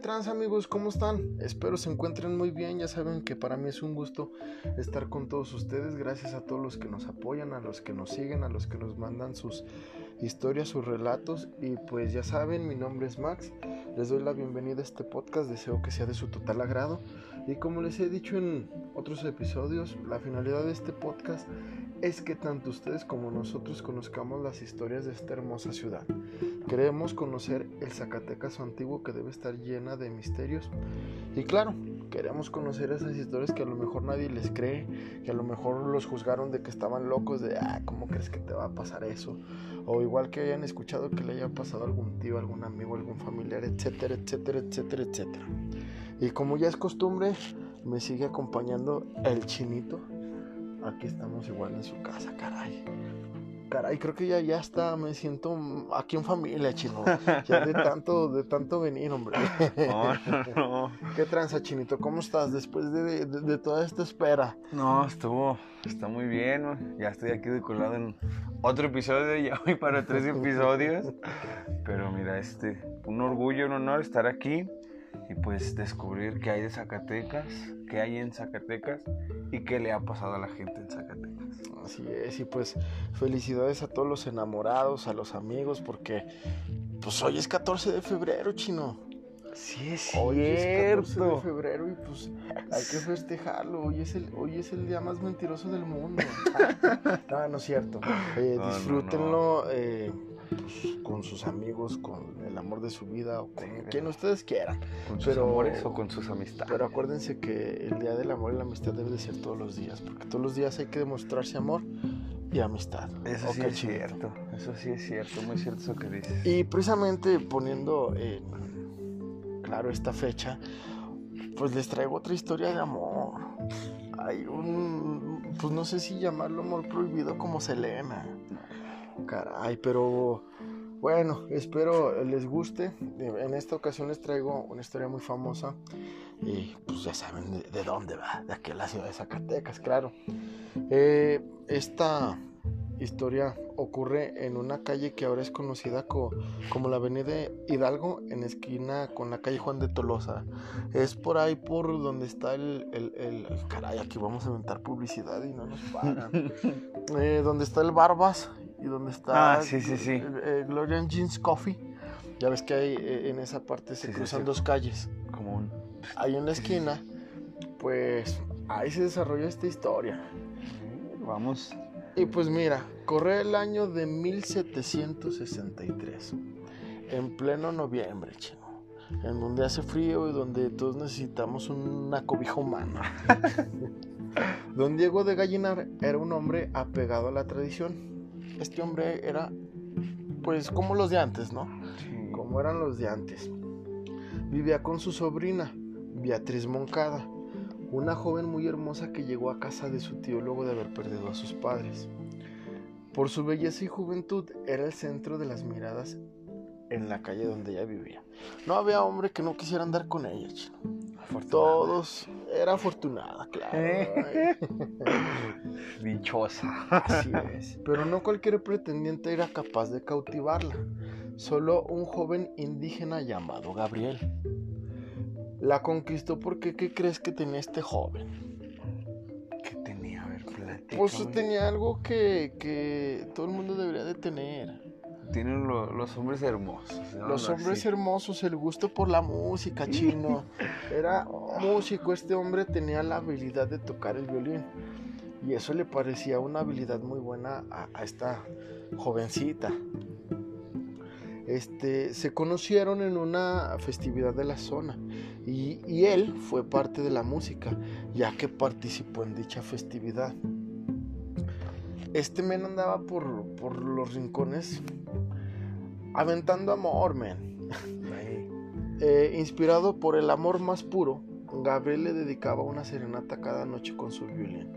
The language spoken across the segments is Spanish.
trans amigos? ¿Cómo están? Espero se encuentren muy bien. Ya saben que para mí es un gusto estar con todos ustedes. Gracias a todos los que nos apoyan, a los que nos siguen, a los que nos mandan sus historias, sus relatos. Y pues ya saben, mi nombre es Max. Les doy la bienvenida a este podcast. Deseo que sea de su total agrado. Y como les he dicho en otros episodios, la finalidad de este podcast es que tanto ustedes como nosotros conozcamos las historias de esta hermosa ciudad. Queremos conocer el Zacatecas antiguo que debe estar llena de misterios. Y claro, queremos conocer esas historias que a lo mejor nadie les cree, que a lo mejor los juzgaron de que estaban locos, de, ah, ¿cómo crees que te va a pasar eso? O igual que hayan escuchado que le haya pasado a algún tío, algún amigo, algún familiar, etcétera, etcétera, etcétera, etcétera. Y como ya es costumbre, me sigue acompañando el chinito. Aquí estamos igual en su casa, caray. Caray, creo que ya, ya está, me siento aquí en familia, chino. Ya de tanto, de tanto venir, hombre. No, no, ¿Qué tranza, chinito? ¿Cómo estás después de, de, de toda esta espera? no, estuvo, está muy bien. ¿no? Ya estoy aquí decolado en otro episodio, ya voy para tres episodios. Pero mira, este, un orgullo, un honor estar aquí y pues descubrir qué hay de Zacatecas, qué hay en Zacatecas y qué le ha pasado a la gente en Zacatecas. Así es, y pues felicidades a todos los enamorados, a los amigos, porque pues hoy es 14 de febrero, chino. Sí, es Hoy es 14 de febrero y pues hay que festejarlo. Hoy es el, hoy es el día más mentiroso del mundo. no, no es cierto. Eh, No, no, disfrútenlo eh, pues, con sus amigos, con el amor de su vida o con Sí, quien ustedes quieran. Con sus amores o con sus amistades. Pero acuérdense que el día del amor y la amistad debe de ser todos los días, porque todos los días hay que demostrarse amor y amistad. Eso sí es cierto, eso sí es cierto, muy cierto eso que dices. Y precisamente poniendo, eh, claro, esta fecha, pues les traigo otra historia de amor. Hay un, pues no sé si llamarlo amor prohibido como Selena. Caray, pero bueno, espero les guste. En esta ocasión les traigo una historia muy famosa. Y pues ya saben de, de dónde va, de aquí a la ciudad de Zacatecas, claro. Eh, esta historia ocurre en una calle que ahora es conocida co- como la Avenida Hidalgo, en esquina con la calle Juan de Tolosa. Es por ahí por donde está el, el- el- caray, aquí vamos a inventar publicidad y no nos pagan. Eh, donde está el Barbas y donde está Ah, sí, sí, sí. eh, Glorian Jeans Coffee. Ya ves que hay eh, en esa parte se cruzan dos calles. Como un... Ahí en la esquina, pues ahí se desarrolla esta historia. Vamos. Y pues mira, corre el año de 1763, en pleno noviembre, chino, en donde hace frío y donde todos necesitamos una cobija humana. Don Diego de Gallinar era un hombre apegado a la tradición. Este hombre era, pues, como los de antes, ¿no? Sí. como eran los de antes. Vivía con su sobrina, Beatriz Moncada, una joven muy hermosa que llegó a casa de su tío luego de haber perdido a sus padres. Por su belleza y juventud era el centro de las miradas en la calle donde ella vivía. No había hombre que no quisiera andar con ella, chino. Afortunada. Todos era afortunada, claro. Eh. Dichosa. Así es. Pero no cualquier pretendiente era capaz de cautivarla. Solo un joven indígena llamado Gabriel. La conquistó porque ¿qué crees que tenía este joven? ¿Qué tenía? A ver, platícame. Pues tenía algo que, que todo el mundo debería de tener. Tienen lo- los hombres hermosos. Los hombres hermosos, el gusto por la música, chino. Era músico, este hombre tenía la habilidad de tocar el violín. Y eso le parecía una habilidad muy buena a, a esta jovencita. Este, se conocieron en una festividad de la zona y, y él fue parte de la música, ya que participó en dicha festividad. Este men andaba por, por los rincones aventando amor, men. Eh, inspirado por el amor más puro, Gabriel le dedicaba una serenata cada noche con su violín.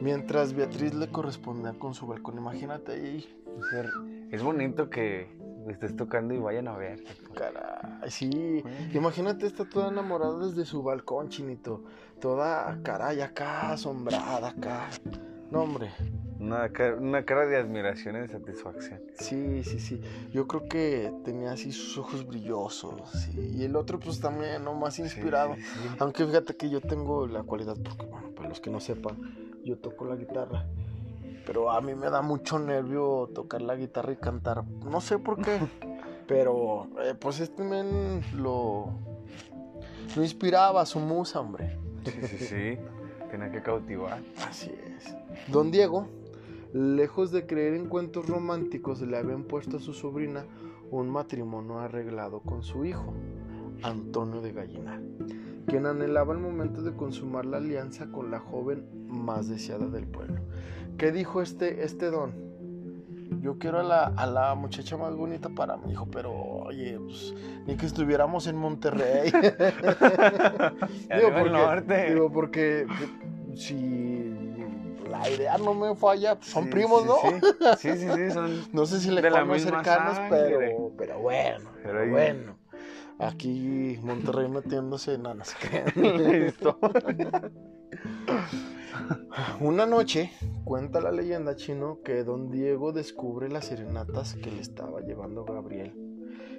Mientras Beatriz le correspondía con su balcón. Imagínate ahí. Es bonito que estés tocando y vayan a ver. Caray, sí. Imagínate, está toda enamorada desde su balcón, chinito. Toda, caray, acá, asombrada, acá. No, hombre. Una, una cara de admiración y de satisfacción. Sí, sí, sí. Yo creo que tenía así sus ojos brillosos. Y el otro, pues también, ¿no? Más inspirado. Aunque fíjate que yo tengo la cualidad, porque, bueno, para los que no sepan, yo toco la guitarra. Pero a mí me da mucho nervio tocar la guitarra y cantar. No sé por qué. pero, eh, pues este men lo, lo inspiraba, su musa, hombre. Sí, sí, sí. Tiene que cautivar. Así es. Don Diego Lejos de creer en cuentos románticos, le habían puesto a su sobrina un matrimonio arreglado con su hijo, Antonio de Gallinar, quien anhelaba el momento de consumar la alianza con la joven más deseada del pueblo. ¿Qué dijo este, este don? Yo quiero a la, a la muchacha más bonita para mi hijo, pero oye, pues, ni que estuviéramos en Monterrey. digo, porque, digo, porque si la idea no me falla, pues, son primos, ¿no? Sí, sí, sí, son. no sé si le más cercanos, pero, pero bueno, pero bueno. Aquí Monterrey metiéndose en nanas. Listo. Una noche, cuenta la leyenda chino que don Diego descubre las serenatas que le estaba llevando Gabriel.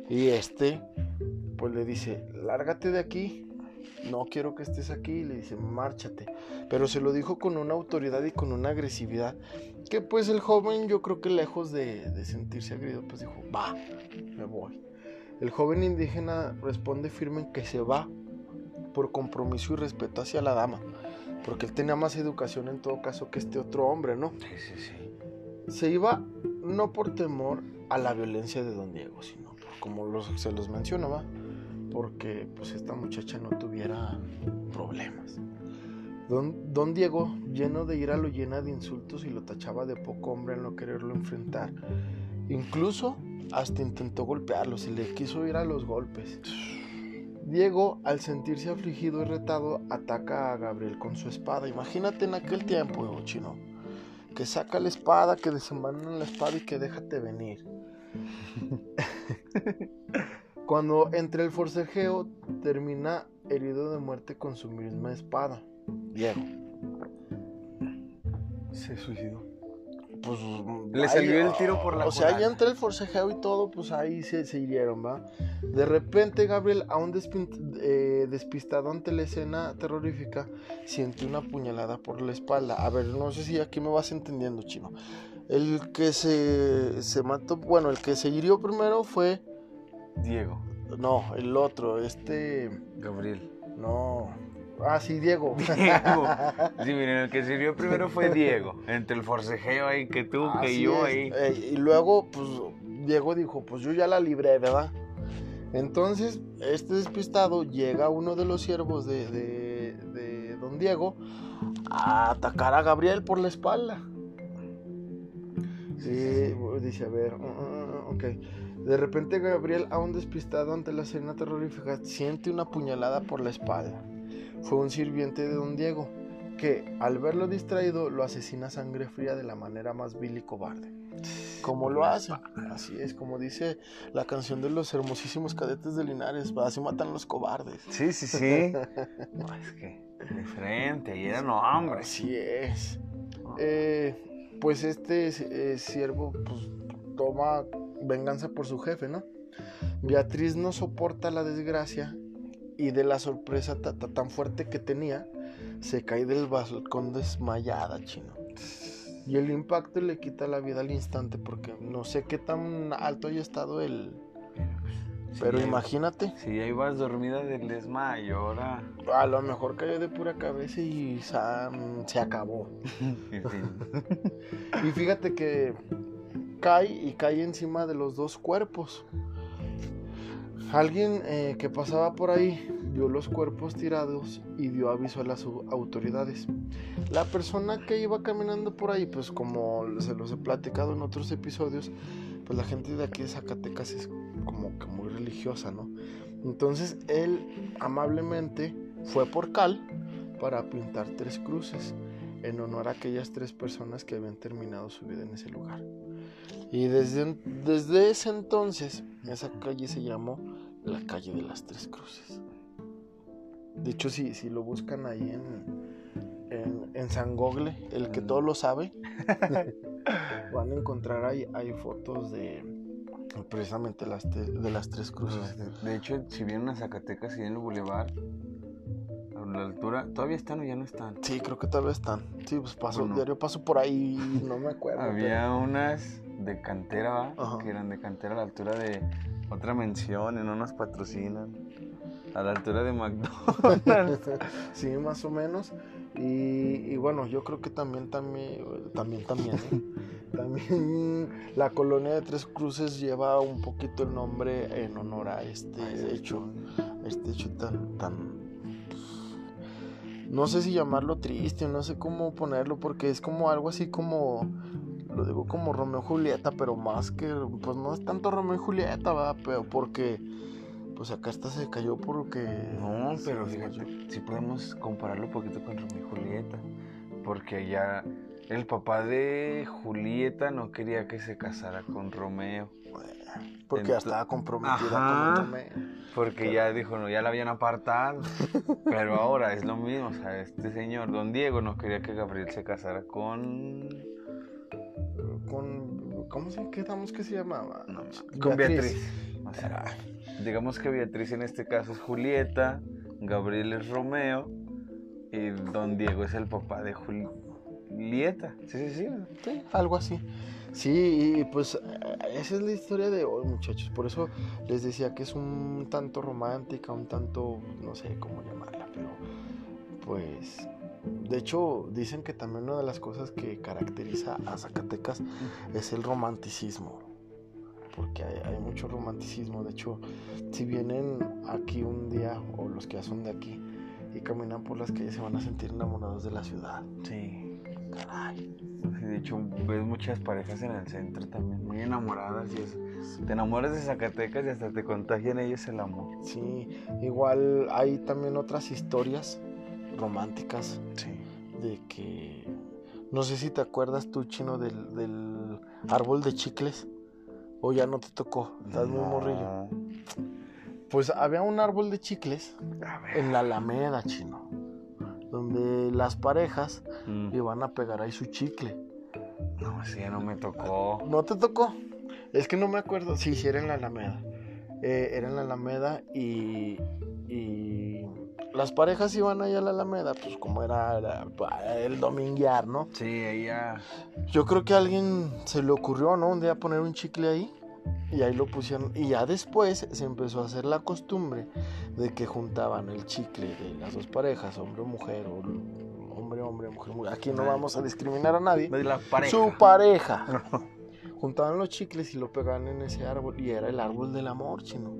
Y este, pues le dice, lárgate de aquí, no quiero que estés aquí, y le dice, márchate. Pero se lo dijo con una autoridad y con una agresividad que pues el joven yo creo que lejos de, sentirse agredido, pues dijo, va, me voy. El joven indígena responde firme en que se va por compromiso y respeto hacia la dama, porque él tenía más educación en todo caso que este otro hombre, ¿no? Sí, sí, sí. Se iba no por temor a la violencia de don Diego, sino por, como se los mencionaba, porque pues esta muchacha no tuviera problemas. Don, Diego, lleno de ira, lo llena de insultos y lo tachaba de poco hombre en no quererlo enfrentar. Incluso hasta intentó golpearlo, se le quiso ir a los golpes. Diego, al sentirse afligido y retado, ataca a Gabriel con su espada. Imagínate en aquel tiempo, chino, que saca la espada, que desenvaina la espada y que déjate venir. Cuando entre el forcejeo termina herido de muerte con su misma espada. Diego. Se suicidó. Pues le salió el tiro por la O sea, ya entre el forcejeo y todo, pues ahí se, se hirieron, ¿va? De repente, Gabriel, aún eh, despistado ante la escena terrorífica, siente una puñalada por la espalda. A ver, no sé si aquí me vas entendiendo, chino. El que se, se mató, bueno, el que se hirió primero fue Diego. No, el otro, este. Gabriel. No. Ah, sí, Diego. Diego. Sí, miren, el que sirvió primero fue Diego. Entre el forcejeo ahí que tú, que yo ahí. y luego, pues, Diego dijo, pues yo ya la libré, ¿verdad? Entonces, este despistado llega uno de los siervos de, de, de don Diego a atacar a Gabriel por la espalda. Sí, dice, a ver, uh, uh, uh, ok. De repente Gabriel, aún despistado ante la escena terrorífica, siente una puñalada por la espalda. Fue un sirviente de don Diego, que al verlo distraído lo asesina a sangre fría de la manera más vil y cobarde. Como lo hace, así es, como dice la canción de los hermosísimos cadetes de Linares, así matan los cobardes. Sí, sí, sí. es que diferente, y era no, hombre. Así es. Eh, pues este eh, siervo pues, toma venganza por su jefe, ¿no? Beatriz no soporta la desgracia y de la sorpresa tan fuerte que tenía, se cae del balcón desmayada, chino. Y el impacto le quita la vida al instante porque no sé qué tan alto haya estado el... Pero imagínate. Si ya ibas dormida del desmayo, ahora... A lo mejor cayó de pura cabeza y se acabó. y fíjate que cae y cae encima de los dos cuerpos. Alguien eh, que pasaba por ahí vio los cuerpos tirados y dio aviso a las autoridades. La persona que iba caminando por ahí, pues como se los he platicado en otros episodios, pues la gente de aquí de Zacatecas es como que muy religiosa, ¿no? Entonces él amablemente fue por cal para pintar tres cruces en honor a aquellas tres personas que habían terminado su vida en ese lugar. Y desde, desde ese entonces, esa calle se llamó la calle de las Tres Cruces. De hecho, si, si lo buscan ahí en, en, San Gogle, el que todo lo sabe, Van a encontrar ahí, hay fotos de precisamente las te- de las tres cruces. De hecho, si vienen a Zacatecas y en el Boulevard, a la altura, ¿todavía están o ya no están? Sí, creo que todavía están. Sí, pues paso, Bueno. diario paso por ahí, no me acuerdo. Había unas de cantera, que eran de cantera a la altura de otra mención, y no nos patrocinan. A la altura de McDonald's. sí, más o menos. Y, y bueno, yo creo que también, también, también, también, ¿eh? también la colonia de Tres Cruces lleva un poquito el nombre en honor a este hecho, este hecho tan, tan, no sé si llamarlo triste, no sé cómo ponerlo, porque es como algo así como, lo digo como Romeo y Julieta, pero más que, pues no es tanto Romeo y Julieta, va, pero porque, pues acá esta se cayó porque... No, pero fíjate, sí podemos compararlo un poquito con Romeo y Julieta. Porque ya el papá de Julieta no quería que se casara con Romeo. Porque ya estaba comprometida Ajá. con Romeo. Porque ya dijo, no, ya la habían apartado. Pero ahora es lo mismo, o sea, este señor, don Diego, no quería que Gabriel se casara con... Con, ¿Cómo se quedamos que se llamaba? no, con Beatriz. O sea, digamos que Beatriz en este caso es Julieta, Gabriel es Romeo y don Diego es el papá de Julieta. Sí, sí, sí. Sí, algo así. Sí, y pues eh, esa es la historia de hoy, muchachos. Por eso les decía que es un tanto romántica, un tanto, no sé cómo llamarla, pero pues... De hecho, dicen que también una de las cosas que caracteriza a Zacatecas es el romanticismo. Porque hay, hay mucho romanticismo. De hecho, si vienen aquí un día, o los que ya son de aquí, y caminan por las calles, se van a sentir enamorados de la ciudad. Sí. Caray. De hecho, ves muchas parejas en el centro también, muy enamoradas y. Te enamoras de Zacatecas y hasta te contagian ellos el amor. Sí, igual hay también otras historias románticas Sí. de que no sé si te acuerdas tú chino del, del árbol de chicles o ya no te tocó, estás muy morrillo. Pues había un árbol de chicles en la Alameda chino, donde las parejas Mm. iban a pegar ahí su chicle. No, sí, ya no me tocó. ¿No te tocó? Es que no me acuerdo. Sí, sí, era en la Alameda. Eh, era en la Alameda y, y las parejas iban ahí a la Alameda, pues como era, el dominguear, ¿no? Sí, ella. Yo creo que a alguien se le ocurrió, ¿no? Un día poner un chicle ahí y ahí lo pusieron. Y ya después se empezó a hacer la costumbre de que juntaban el chicle de las dos parejas, hombre o mujer, o hombre, hombre, mujer, mujer. Aquí no vamos a discriminar a nadie De la pareja. su pareja. Juntaban los chicles y lo pegaban en ese árbol y era el árbol del amor, chino.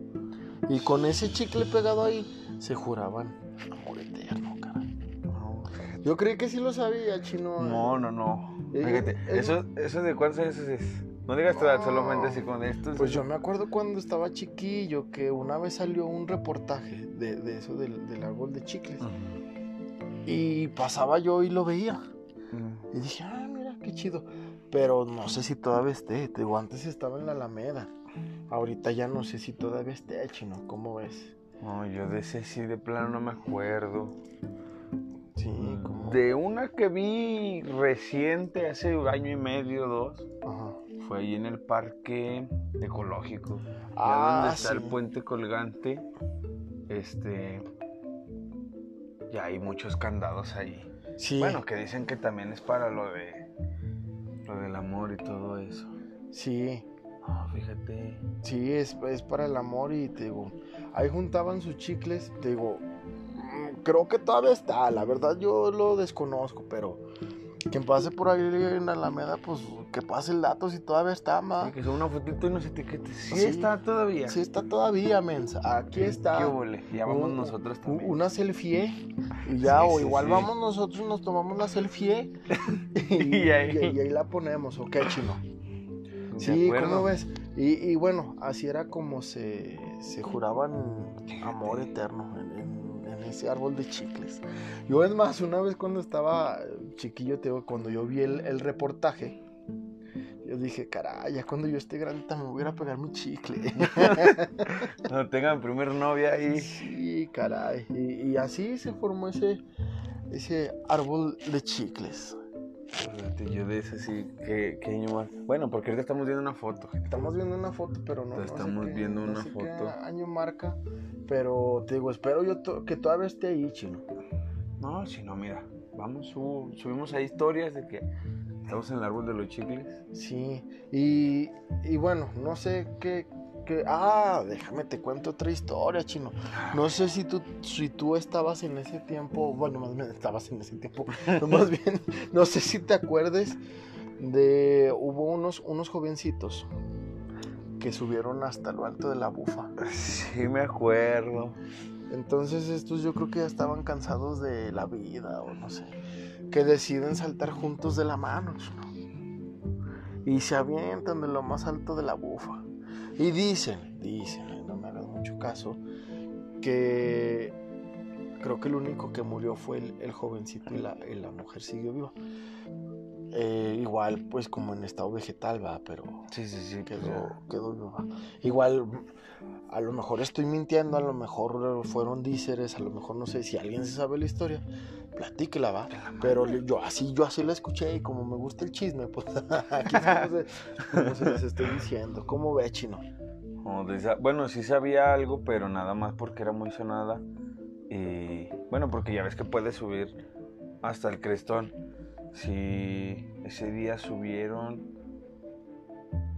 Y con ese chicle pegado ahí se juraban amor eterno, caray. No, Yo creí que sí lo sabía, chino. no, no. no. Eh, Fíjate, eh, eso, eso de cuántos años es. No digas tu edad, No. solamente así con esto. Pues yo me acuerdo cuando estaba chiquillo que una vez salió un reportaje de, de eso del, del árbol de chicles. Y pasaba yo y lo veía. Y dije, ah, mira, qué chido. Pero no sé si todavía esté. Te digo, antes estaba en la Alameda. Ahorita ya no sé si todavía esté, chino. ¿Cómo ves? No, yo de ese sí de plano no me acuerdo. Sí, como. De una que vi reciente, hace un año y medio, dos, Ajá. fue ahí en el parque ecológico. Ya Ah, donde está el puente colgante. Este. Ya hay muchos candados ahí. Sí, Bueno, que dicen que también es para lo de. Lo del amor y todo eso. sí, No, fíjate. sí, es, es para el amor y te digo, ahí juntaban sus chicles, te digo, creo que todavía está, la verdad yo lo desconozco, pero quien pase por ahí en Alameda, pues que pase el dato si todavía está, ma. Sí, que son una fotito y nos etiquetes. Sí, Sí. está todavía. Sí está todavía, mensa, aquí está. ¿Qué hubole? Ya vamos Un- nosotros también. Una selfie y ya, Sí, o igual vamos nosotros, nos tomamos la selfie y, Y ahí- y- y ahí la ponemos, ¿ok, chino? Sí. ¿cómo ves? Y, y bueno, así era como se, se juraban amor eterno en, en- en ese árbol de chicles. Yo es más, una vez cuando estaba chiquillo, te digo, cuando yo vi el, el reportaje, yo dije, caray, ya cuando yo esté grande también voy a ir a pegar mi chicle. Cuando tengan primer novia ahí. sí, caray. Y, y así se formó ese, ese árbol de chicles. Yo de ese sí, ¿qué, qué año marca? Bueno, porque ahorita estamos viendo una foto. gente. Estamos viendo una foto, pero no. no sé Estamos qué- viendo no una sé foto. año marca, pero te digo, espero yo to- que todavía esté ahí, chino. No, si no, mira, vamos, subimos ahí historias de que estamos en el árbol de los chicles. Sí, y, y bueno, no sé qué, Ah, déjame te cuento otra historia, chino. No sé si tú, si tú estabas en ese tiempo, bueno, más bien estabas en ese tiempo, no, más bien, no sé si te acuerdes de, hubo unos, unos jovencitos que subieron hasta lo alto de la bufa. Sí, me acuerdo. Entonces estos yo creo que ya estaban cansados de la vida o no sé, que deciden saltar juntos de la mano chino. y se avientan de lo más alto de la bufa. Y dicen, dicen, no me hagas mucho caso, que creo que el único que murió fue el, el jovencito y la, y la mujer siguió viva. Eh, igual pues como en estado vegetal va, pero Sí, sí, sí. quedó, quedó viva. Igual, a lo mejor estoy mintiendo, a lo mejor fueron díceres, a lo mejor no sé si alguien se sabe la historia, platíquela, va. Pero yo así, yo así la escuché y como me gusta el chisme, pues aquí como se les estoy diciendo. ¿Cómo ve, chino? Bueno, sí sabía algo, pero nada más porque era muy sonada. Y bueno, porque ya ves que puedes subir hasta el crestón. Si ese día subieron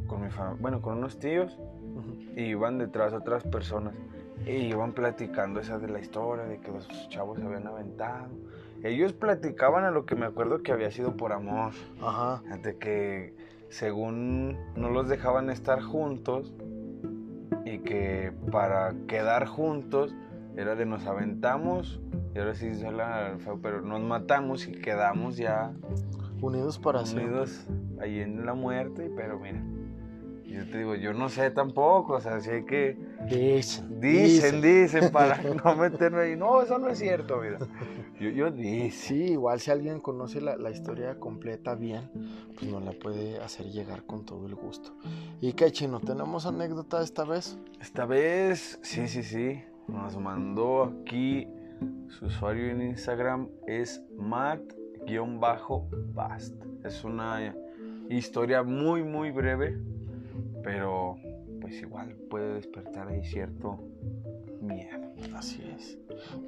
con mi familia, bueno, con unos tíos, y iban detrás otras personas. Y iban platicando esa de la historia, de que los chavos se habían aventado. Ellos platicaban a lo que me acuerdo que había sido por amor. Ajá. De que según no los dejaban estar juntos y que para quedar juntos era de nos aventamos y ahora sí suena feo, pero nos matamos y quedamos ya Unidos para siempre. unidos ahí en la muerte, pero mira, yo te digo, yo no sé tampoco, o sea, hay que Dicen, dicen, dicen para no meterme ahí, no, eso no es cierto, mira. Yo, yo dice. Sí, igual si alguien conoce la, la historia completa bien, pues nos la puede hacer llegar con todo el gusto. ¿Y qué, chino? ¿Tenemos anécdota esta vez? Esta vez, sí, sí, sí. Nos mandó aquí su usuario en Instagram es Matt-Bast. Es una historia muy, muy breve, pero pues igual puede despertar ahí cierto miedo. Así es.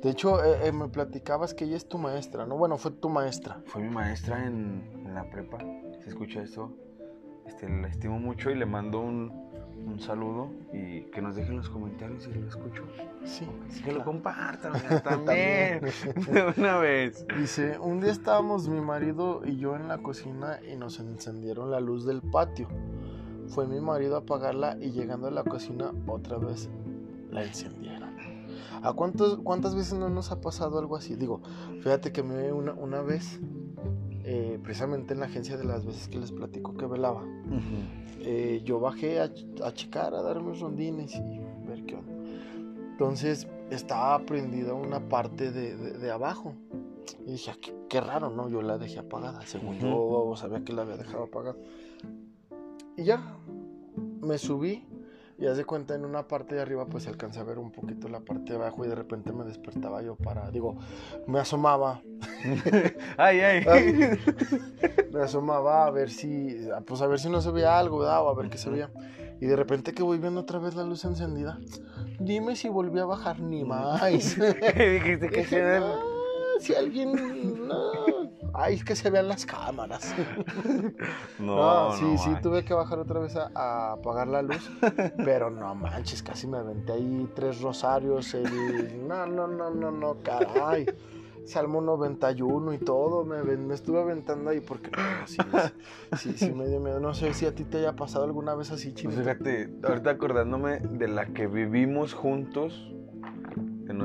De hecho, eh, eh, me platicabas que ella es tu maestra, ¿no? Bueno, fue tu maestra. Fue mi maestra en, en la prepa. ¿Se escucha esto? Este, la estimo mucho y le mando un, un saludo y que nos dejen los comentarios si lo escucho. Sí. Que lo compartan también. De una vez. Dice, un día estábamos mi marido y yo en la cocina y nos encendieron la luz del patio. Fue mi marido a apagarla y llegando a la cocina otra vez la encendieron. ¿A cuántos, cuántas veces no nos ha pasado algo así? Digo, fíjate que me una, una vez, eh, precisamente en la agencia de las veces que les platico que velaba, eh, yo bajé a, a checar, a dar mis rondines y ver qué onda. Entonces estaba prendida una parte de, de- de abajo. Y dije, "Ah, qué, qué raro, ¿no? Yo la dejé apagada. Según yo sabía que la había dejado apagada. Y ya, me subí. Y haz de cuenta, en una parte de arriba, pues alcancé a ver un poquito la parte de abajo. Y de repente me despertaba yo para, digo, me asomaba Ay, ay. Ay. me asomaba a ver si, pues a ver si no se veía algo, ¿verdad? O a ver qué se veía. Y de repente que voy viendo otra vez la luz encendida. Dime si volví a bajar ni más. Dijiste que "No, si alguien, no. Ay, es que se vean las cámaras. No, No, sí, no sí, manches. tuve que bajar otra vez a, a apagar la luz. Pero no manches, casi me aventé ahí tres rosarios. El... No, no, no, no, no, caray. Salmo 91 y todo, me, me estuve aventando ahí porque no, sí, sí, sí, me dio miedo. No sé si a ti te haya pasado alguna vez así, Pues chino. fíjate, ahorita acordándome de la que vivimos juntos,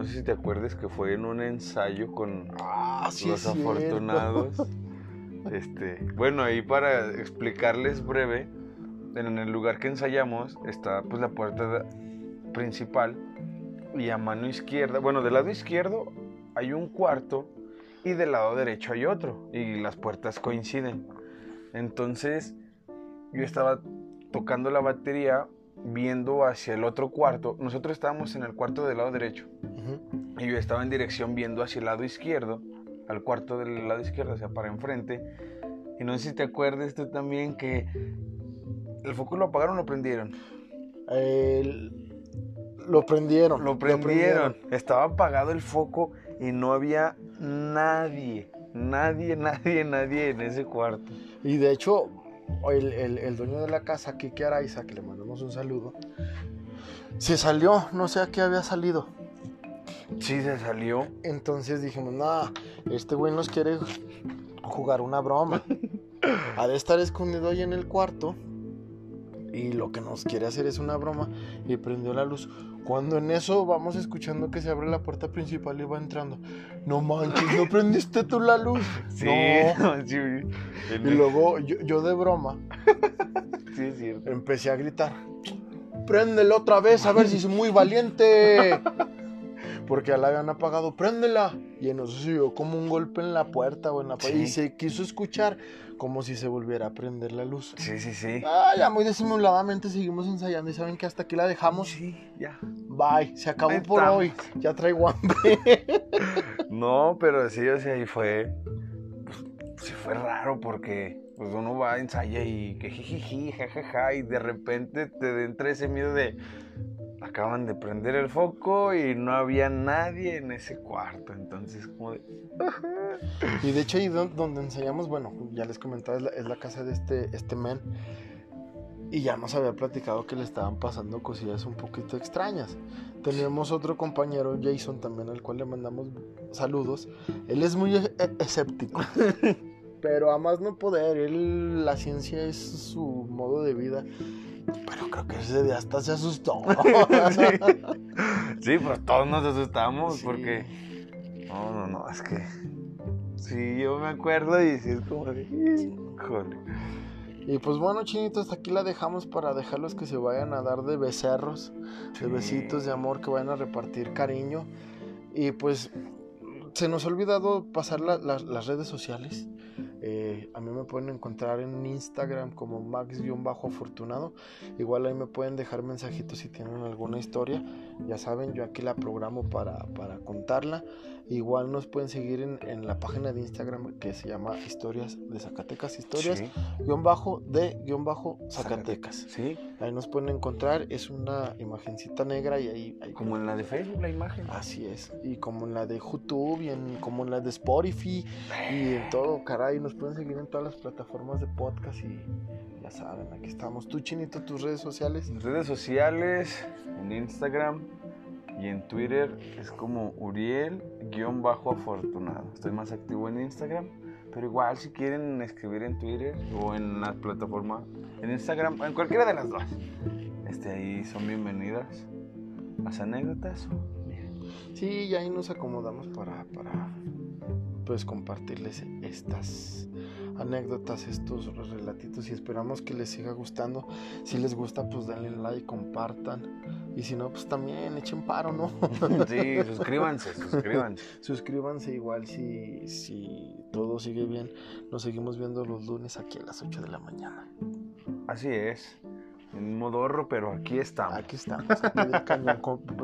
no sé si te acuerdas que fue en un ensayo con Ah, sí, los es cierto. afortunados. Este, bueno, ahí para explicarles breve, en el lugar que ensayamos está pues la puerta principal y a mano izquierda, bueno, del lado izquierdo hay un cuarto y del lado derecho hay otro y las puertas coinciden. Entonces, yo estaba tocando la batería viendo hacia el otro cuarto. Nosotros estábamos en el cuarto del lado derecho Ujú. y yo estaba en dirección viendo hacia el lado izquierdo, al cuarto del lado izquierdo, o sea, para enfrente. Y no sé si te acuerdas tú también que el foco lo apagaron o lo prendieron. El- lo prendieron. Lo prendieron. Estaba apagado el foco y no había nadie. Nadie, nadie, nadie en ese cuarto. Y de hecho, el, el- el dueño de la casa, Kike Araiza, que le mandamos un saludo, se salió, no sé a qué había salido. Sí, se salió. Entonces dijimos, nada, este güey nos quiere jugar una broma. Ha de estar escondido ahí en el cuarto. Y lo que nos quiere hacer es una broma. Y prendió la luz. Cuando en eso vamos escuchando que se abre la puerta principal y va entrando. No manches, ¿no prendiste tú la luz? Sí, No. sí. Y luego yo, yo de broma sí, es cierto. empecé a gritar. Préndela otra vez, a ver si es muy valiente. Porque ya la habían apagado, préndela. Y en eso se oyó como un golpe en la puerta o en la pared. Sí. Y se quiso escuchar como si se volviera a prender la luz. Sí, sí, sí. Ah, ya muy disimuladamente seguimos ensayando y saben que hasta aquí la dejamos. Sí, ya. Bye, se acabó Ahí por estamos. hoy. Ya traigo hambre. No, pero sí, o sea, y fue. Pues, sí fue raro porque pues uno va, ensaya y que jijiji, jajaja, y de repente te entra ese miedo de. Acaban de prender el foco y no había nadie en ese cuarto. Entonces, como de. Y de hecho ahí don- donde ensayamos, bueno, ya les comentaba, es la, es la casa de este, este men. Y ya nos había platicado que le estaban pasando cosillas un poquito extrañas. Tenemos otro compañero, Jason, también al cual le mandamos saludos. Él es muy e- e- escéptico. Pero a más no poder, él, la ciencia es su modo de vida. Pero creo que ese día hasta se asustó. sí. sí, pues todos nos asustamos Sí. porque. No, no, no, es que. Sí, yo me acuerdo y sí es como de. Híjole. Y pues bueno, chinitos, hasta aquí la dejamos para dejarlos que se vayan a dar de becerros, de Sí. besitos de amor, que vayan a repartir cariño. Y pues se nos ha olvidado pasar la- la- las redes sociales. Eh, a mí me pueden encontrar en Instagram como max-afortunado. Igual ahí me pueden dejar mensajitos si tienen alguna historia. Ya saben, yo aquí la programo para, para contarla. Igual nos pueden seguir en, en la página de Instagram que se llama Historias de Zacatecas. Historias Sí, guion bajo de guion bajo Zacatecas. sí, Ahí nos pueden encontrar, es una imagencita negra y ahí, ahí- como en la de Facebook, la imagen. así es. Y como en la de YouTube y en, como en la de Spotify y en todo, caray, nos pueden seguir en todas las plataformas de podcast y ya saben, aquí estamos. Tú, Chinito, tus redes sociales. Redes sociales, en Instagram y en Twitter es como Uriel-afortunado. Estoy más activo en Instagram, pero igual si quieren escribir en Twitter o en la plataforma, en Instagram, en cualquiera de las dos, este, ahí son bienvenidas las anécdotas. Sí, y ahí nos acomodamos para, para pues compartirles estas anécdotas, estos relatitos y esperamos que les siga gustando. Si les gusta, pues denle like, compartan. Y si no, pues también echen paro, ¿no? Sí, suscríbanse, suscríbanse. Suscríbanse igual si, si todo sigue bien. Nos seguimos viendo los lunes aquí a las 8 de la mañana. Así es, en modorro, pero aquí estamos. Aquí estamos, aquí del cañón,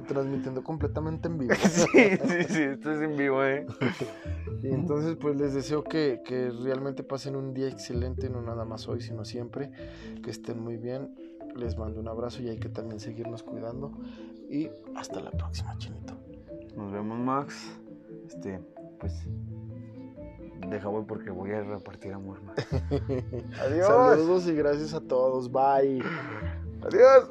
transmitiendo completamente en vivo. Sí, sí, sí, esto es en vivo, eh. Y entonces pues les deseo que, que realmente pasen un día excelente, no nada más hoy, sino siempre, que estén muy bien. Les mando un abrazo y hay que también seguirnos cuidando. Y hasta la próxima, chinito. Nos vemos, Max. Este, pues. Deja voy porque voy a repartir amor. Man. Adiós. Saludos y gracias a todos. Bye. Adiós.